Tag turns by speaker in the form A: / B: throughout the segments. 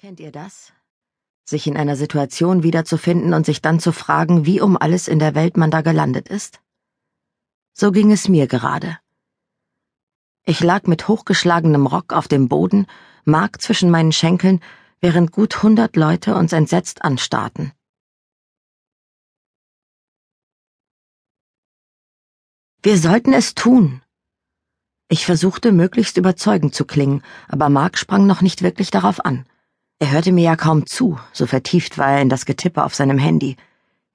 A: Kennt ihr das? Sich in einer Situation wiederzufinden und sich dann zu fragen, wie um alles in der Welt man da gelandet ist? So ging es mir gerade. Ich lag mit hochgeschlagenem Rock auf dem Boden, Mark zwischen meinen Schenkeln, während gut hundert Leute uns entsetzt anstarrten. Wir sollten es tun. Ich versuchte möglichst überzeugend zu klingen, aber Mark sprang noch nicht wirklich darauf an. Er hörte mir ja kaum zu, so vertieft war er in das Getippe auf seinem Handy.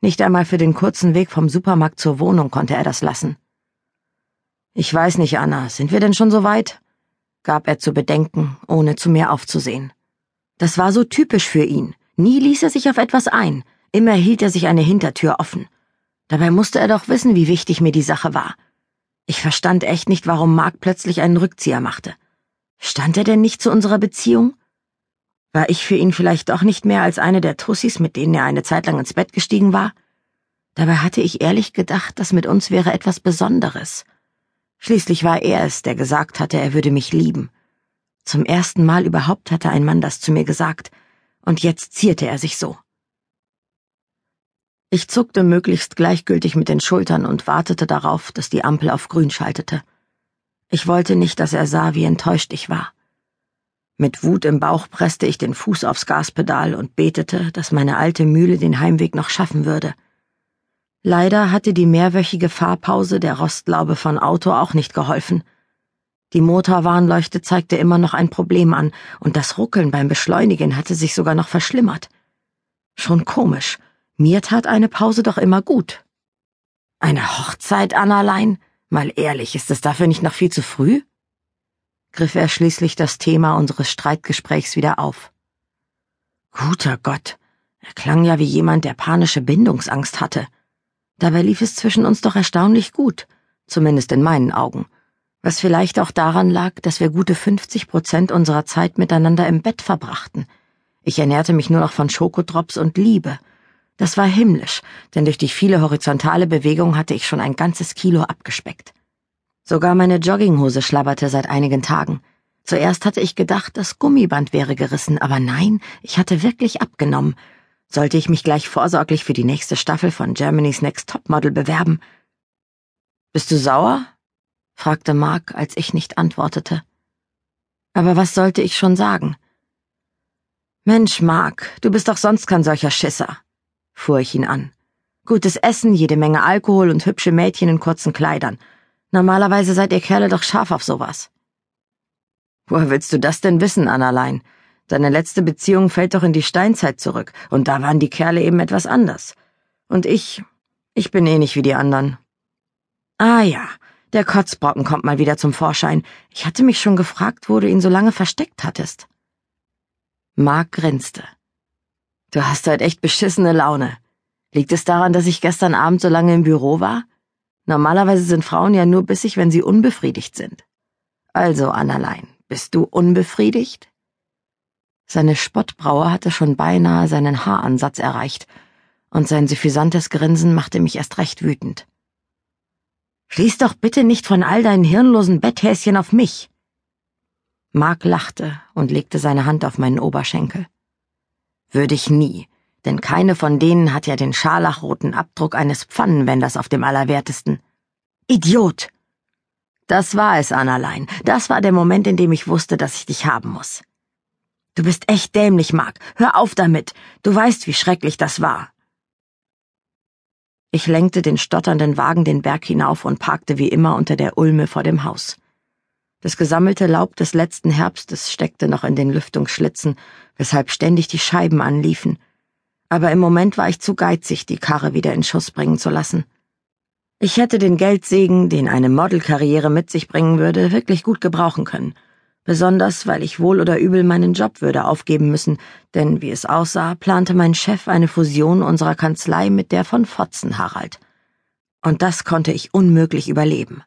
A: Nicht einmal für den kurzen Weg vom Supermarkt zur Wohnung konnte er das lassen. Ich weiß nicht, Anna, sind wir denn schon so weit? gab er zu bedenken, ohne zu mir aufzusehen. Das war so typisch für ihn. Nie ließ er sich auf etwas ein, immer hielt er sich eine Hintertür offen. Dabei musste er doch wissen, wie wichtig mir die Sache war. Ich verstand echt nicht, warum Mark plötzlich einen Rückzieher machte. Stand er denn nicht zu unserer Beziehung? War ich für ihn vielleicht doch nicht mehr als eine der Tussis, mit denen er eine Zeit lang ins Bett gestiegen war? Dabei hatte ich ehrlich gedacht, das mit uns wäre etwas Besonderes. Schließlich war er es, der gesagt hatte, er würde mich lieben. Zum ersten Mal überhaupt hatte ein Mann das zu mir gesagt, und jetzt zierte er sich so. Ich zuckte möglichst gleichgültig mit den Schultern und wartete darauf, dass die Ampel auf grün schaltete. Ich wollte nicht, dass er sah, wie enttäuscht ich war. Mit Wut im Bauch presste ich den Fuß aufs Gaspedal und betete, dass meine alte Mühle den Heimweg noch schaffen würde. Leider hatte die mehrwöchige Fahrpause der Rostlaube von Auto auch nicht geholfen. Die Motorwarnleuchte zeigte immer noch ein Problem an, und das Ruckeln beim Beschleunigen hatte sich sogar noch verschlimmert. Schon komisch, mir tat eine Pause doch immer gut. Eine Hochzeit, Annalein? Mal ehrlich, ist es dafür nicht noch viel zu früh? Griff er schließlich das Thema unseres Streitgesprächs wieder auf. Guter Gott, er klang ja wie jemand, der panische Bindungsangst hatte. Dabei lief es zwischen uns doch erstaunlich gut, zumindest in meinen Augen, was vielleicht auch daran lag, dass wir gute 50 Prozent unserer Zeit miteinander im Bett verbrachten. Ich ernährte mich nur noch von Schokodrops und Liebe. Das war himmlisch, denn durch die viele horizontale Bewegung hatte ich schon ein ganzes Kilo abgespeckt. Sogar meine Jogginghose schlabberte seit einigen Tagen. Zuerst hatte ich gedacht, das Gummiband wäre gerissen, aber nein, ich hatte wirklich abgenommen. Sollte ich mich gleich vorsorglich für die nächste Staffel von Germany's Next Topmodel bewerben? Bist du sauer? fragte Mark, als ich nicht antwortete. Aber was sollte ich schon sagen? Mensch, Mark, du bist doch sonst kein solcher Schisser, fuhr ich ihn an. Gutes Essen, jede Menge Alkohol und hübsche Mädchen in kurzen Kleidern. Normalerweise seid ihr Kerle doch scharf auf sowas. Woher willst du das denn wissen, Annalein? Deine letzte Beziehung fällt doch in die Steinzeit zurück, und da waren die Kerle eben etwas anders. Und ich, ich bin eh wie die anderen. Ah ja, der Kotzbrocken kommt mal wieder zum Vorschein. Ich hatte mich schon gefragt, wo du ihn so lange versteckt hattest. Mark grinste. Du hast halt echt beschissene Laune. Liegt es daran, dass ich gestern Abend so lange im Büro war? Normalerweise sind Frauen ja nur bissig, wenn sie unbefriedigt sind. Also, Annalein, bist du unbefriedigt? Seine Spottbraue hatte schon beinahe seinen Haaransatz erreicht, und sein suffisantes Grinsen machte mich erst recht wütend. Schließ doch bitte nicht von all deinen hirnlosen Betthäschen auf mich. Mark lachte und legte seine Hand auf meinen Oberschenkel. Würde ich nie, denn keine von denen hat ja den scharlachroten Abdruck eines Pfannenwenders auf dem Allerwertesten. Idiot! Das war es, Annalein. Das war der Moment, in dem ich wusste, dass ich dich haben muss. Du bist echt dämlich, Mark. Hör auf damit. Du weißt, wie schrecklich das war. Ich lenkte den stotternden Wagen den Berg hinauf und parkte wie immer unter der Ulme vor dem Haus. Das gesammelte Laub des letzten Herbstes steckte noch in den Lüftungsschlitzen, weshalb ständig die Scheiben anliefen, aber im Moment war ich zu geizig, die Karre wieder in Schuss bringen zu lassen. Ich hätte den Geldsegen, den eine Modelkarriere mit sich bringen würde, wirklich gut gebrauchen können. Besonders, weil ich wohl oder übel meinen Job würde aufgeben müssen, denn wie es aussah, plante mein Chef eine Fusion unserer Kanzlei mit der von Fotzen Harald. Und das konnte ich unmöglich überleben.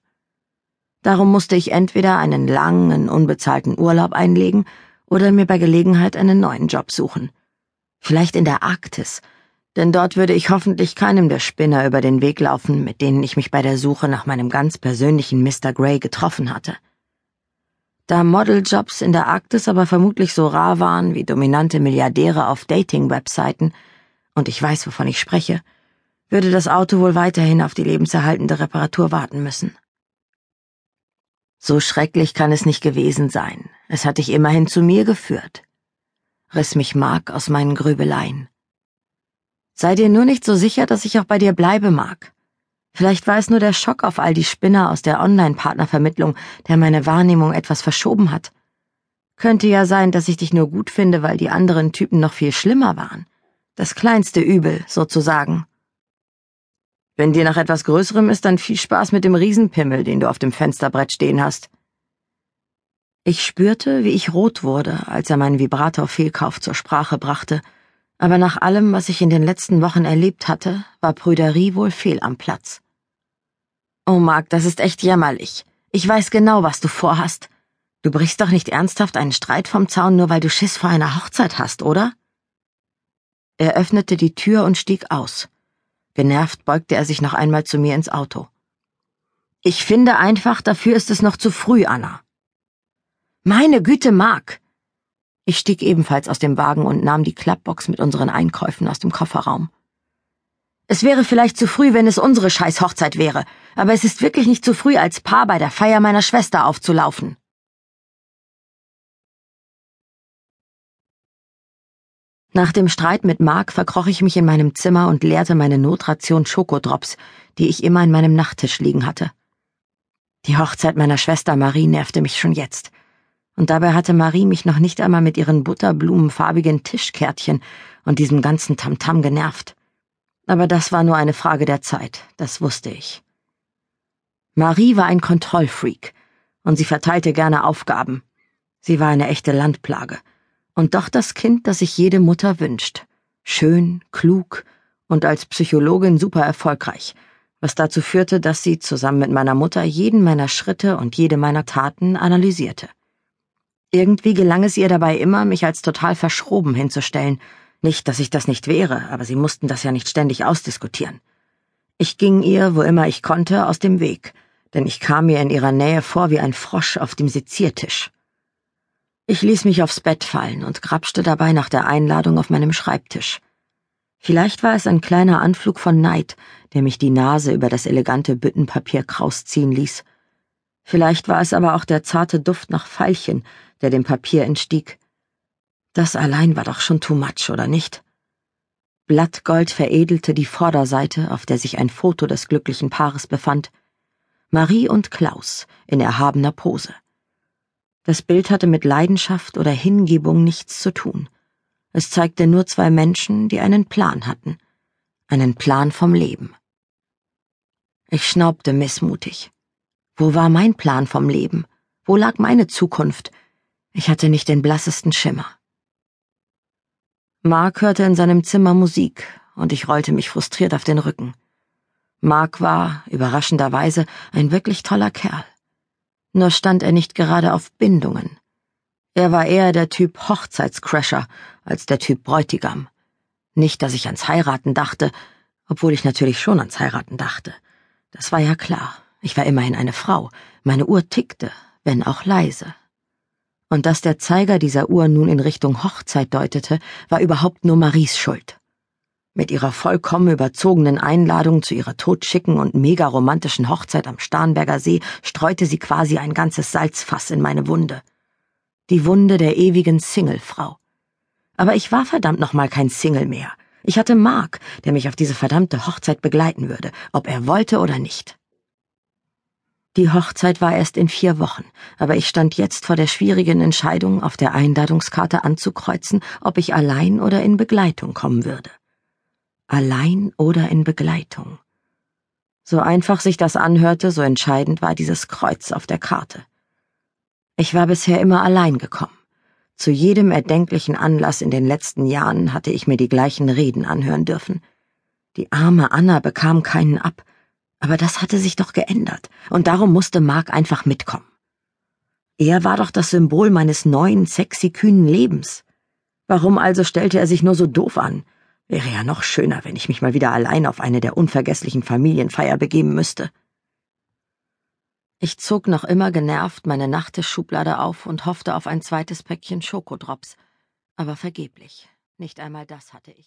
A: Darum musste ich entweder einen langen, unbezahlten Urlaub einlegen oder mir bei Gelegenheit einen neuen Job suchen vielleicht in der Arktis, denn dort würde ich hoffentlich keinem der Spinner über den Weg laufen, mit denen ich mich bei der Suche nach meinem ganz persönlichen Mr. Grey getroffen hatte. Da Modeljobs in der Arktis aber vermutlich so rar waren wie dominante Milliardäre auf Dating-Webseiten, und ich weiß, wovon ich spreche, würde das Auto wohl weiterhin auf die lebenserhaltende Reparatur warten müssen. So schrecklich kann es nicht gewesen sein. Es hat dich immerhin zu mir geführt. Riss mich Mark aus meinen Grübeleien. Sei dir nur nicht so sicher, dass ich auch bei dir bleibe, Mark. Vielleicht war es nur der Schock auf all die Spinner aus der Online-Partnervermittlung, der meine Wahrnehmung etwas verschoben hat. Könnte ja sein, dass ich dich nur gut finde, weil die anderen Typen noch viel schlimmer waren. Das kleinste Übel, sozusagen. Wenn dir nach etwas Größerem ist, dann viel Spaß mit dem Riesenpimmel, den du auf dem Fensterbrett stehen hast. Ich spürte, wie ich rot wurde, als er meinen Vibrator-Fehlkauf zur Sprache brachte, aber nach allem, was ich in den letzten Wochen erlebt hatte, war Prüderie wohl fehl am Platz. Oh, Mark, das ist echt jämmerlich. Ich weiß genau, was du vorhast. Du brichst doch nicht ernsthaft einen Streit vom Zaun, nur weil du Schiss vor einer Hochzeit hast, oder? Er öffnete die Tür und stieg aus. Genervt beugte er sich noch einmal zu mir ins Auto. Ich finde einfach, dafür ist es noch zu früh, Anna. Meine Güte, Mark! Ich stieg ebenfalls aus dem Wagen und nahm die Klappbox mit unseren Einkäufen aus dem Kofferraum. Es wäre vielleicht zu früh, wenn es unsere Scheißhochzeit wäre, aber es ist wirklich nicht zu früh, als Paar bei der Feier meiner Schwester aufzulaufen. Nach dem Streit mit Mark verkroch ich mich in meinem Zimmer und leerte meine Notration Schokodrops, die ich immer in meinem Nachttisch liegen hatte. Die Hochzeit meiner Schwester Marie nervte mich schon jetzt. Und dabei hatte Marie mich noch nicht einmal mit ihren butterblumenfarbigen Tischkärtchen und diesem ganzen Tamtam genervt. Aber das war nur eine Frage der Zeit, das wusste ich. Marie war ein Kontrollfreak, und sie verteilte gerne Aufgaben. Sie war eine echte Landplage und doch das Kind, das sich jede Mutter wünscht. Schön, klug und als Psychologin super erfolgreich, was dazu führte, dass sie zusammen mit meiner Mutter jeden meiner Schritte und jede meiner Taten analysierte. Irgendwie gelang es ihr dabei immer, mich als total verschroben hinzustellen. Nicht, dass ich das nicht wäre, aber sie mussten das ja nicht ständig ausdiskutieren. Ich ging ihr, wo immer ich konnte, aus dem Weg, denn ich kam mir in ihrer Nähe vor wie ein Frosch auf dem Seziertisch. Ich ließ mich aufs Bett fallen und grapschte dabei nach der Einladung auf meinem Schreibtisch. Vielleicht war es ein kleiner Anflug von Neid, der mich die Nase über das elegante Büttenpapier krausziehen ließ. Vielleicht war es aber auch der zarte Duft nach Veilchen, der dem Papier entstieg. Das allein war doch schon too much, oder nicht? Blattgold veredelte die Vorderseite, auf der sich ein Foto des glücklichen Paares befand. Marie und Klaus in erhabener Pose. Das Bild hatte mit Leidenschaft oder Hingebung nichts zu tun. Es zeigte nur zwei Menschen, die einen Plan hatten. Einen Plan vom Leben. Ich schnaubte missmutig. Wo war mein Plan vom Leben? Wo lag meine Zukunft? Ich hatte nicht den blassesten Schimmer. Mark hörte in seinem Zimmer Musik, und ich rollte mich frustriert auf den Rücken. Mark war, überraschenderweise, ein wirklich toller Kerl nur stand er nicht gerade auf Bindungen. Er war eher der Typ Hochzeitscrasher als der Typ Bräutigam. Nicht, dass ich ans Heiraten dachte, obwohl ich natürlich schon ans Heiraten dachte. Das war ja klar. Ich war immerhin eine Frau. Meine Uhr tickte, wenn auch leise. Und dass der Zeiger dieser Uhr nun in Richtung Hochzeit deutete, war überhaupt nur Maries Schuld. Mit ihrer vollkommen überzogenen Einladung zu ihrer totschicken und mega romantischen Hochzeit am Starnberger See streute sie quasi ein ganzes Salzfass in meine Wunde. Die Wunde der ewigen Singlefrau. Aber ich war verdammt nochmal kein Single mehr. Ich hatte Mark, der mich auf diese verdammte Hochzeit begleiten würde, ob er wollte oder nicht. Die Hochzeit war erst in vier Wochen, aber ich stand jetzt vor der schwierigen Entscheidung, auf der Einladungskarte anzukreuzen, ob ich allein oder in Begleitung kommen würde allein oder in Begleitung. So einfach sich das anhörte, so entscheidend war dieses Kreuz auf der Karte. Ich war bisher immer allein gekommen. Zu jedem erdenklichen Anlass in den letzten Jahren hatte ich mir die gleichen Reden anhören dürfen. Die arme Anna bekam keinen ab, aber das hatte sich doch geändert, und darum musste Mark einfach mitkommen. Er war doch das Symbol meines neuen, sexy, kühnen Lebens. Warum also stellte er sich nur so doof an? Wäre ja noch schöner, wenn ich mich mal wieder allein auf eine der unvergesslichen Familienfeier begeben müsste. Ich zog noch immer genervt meine Nachttischschublade auf und hoffte auf ein zweites Päckchen Schokodrops, aber vergeblich. Nicht einmal das hatte ich.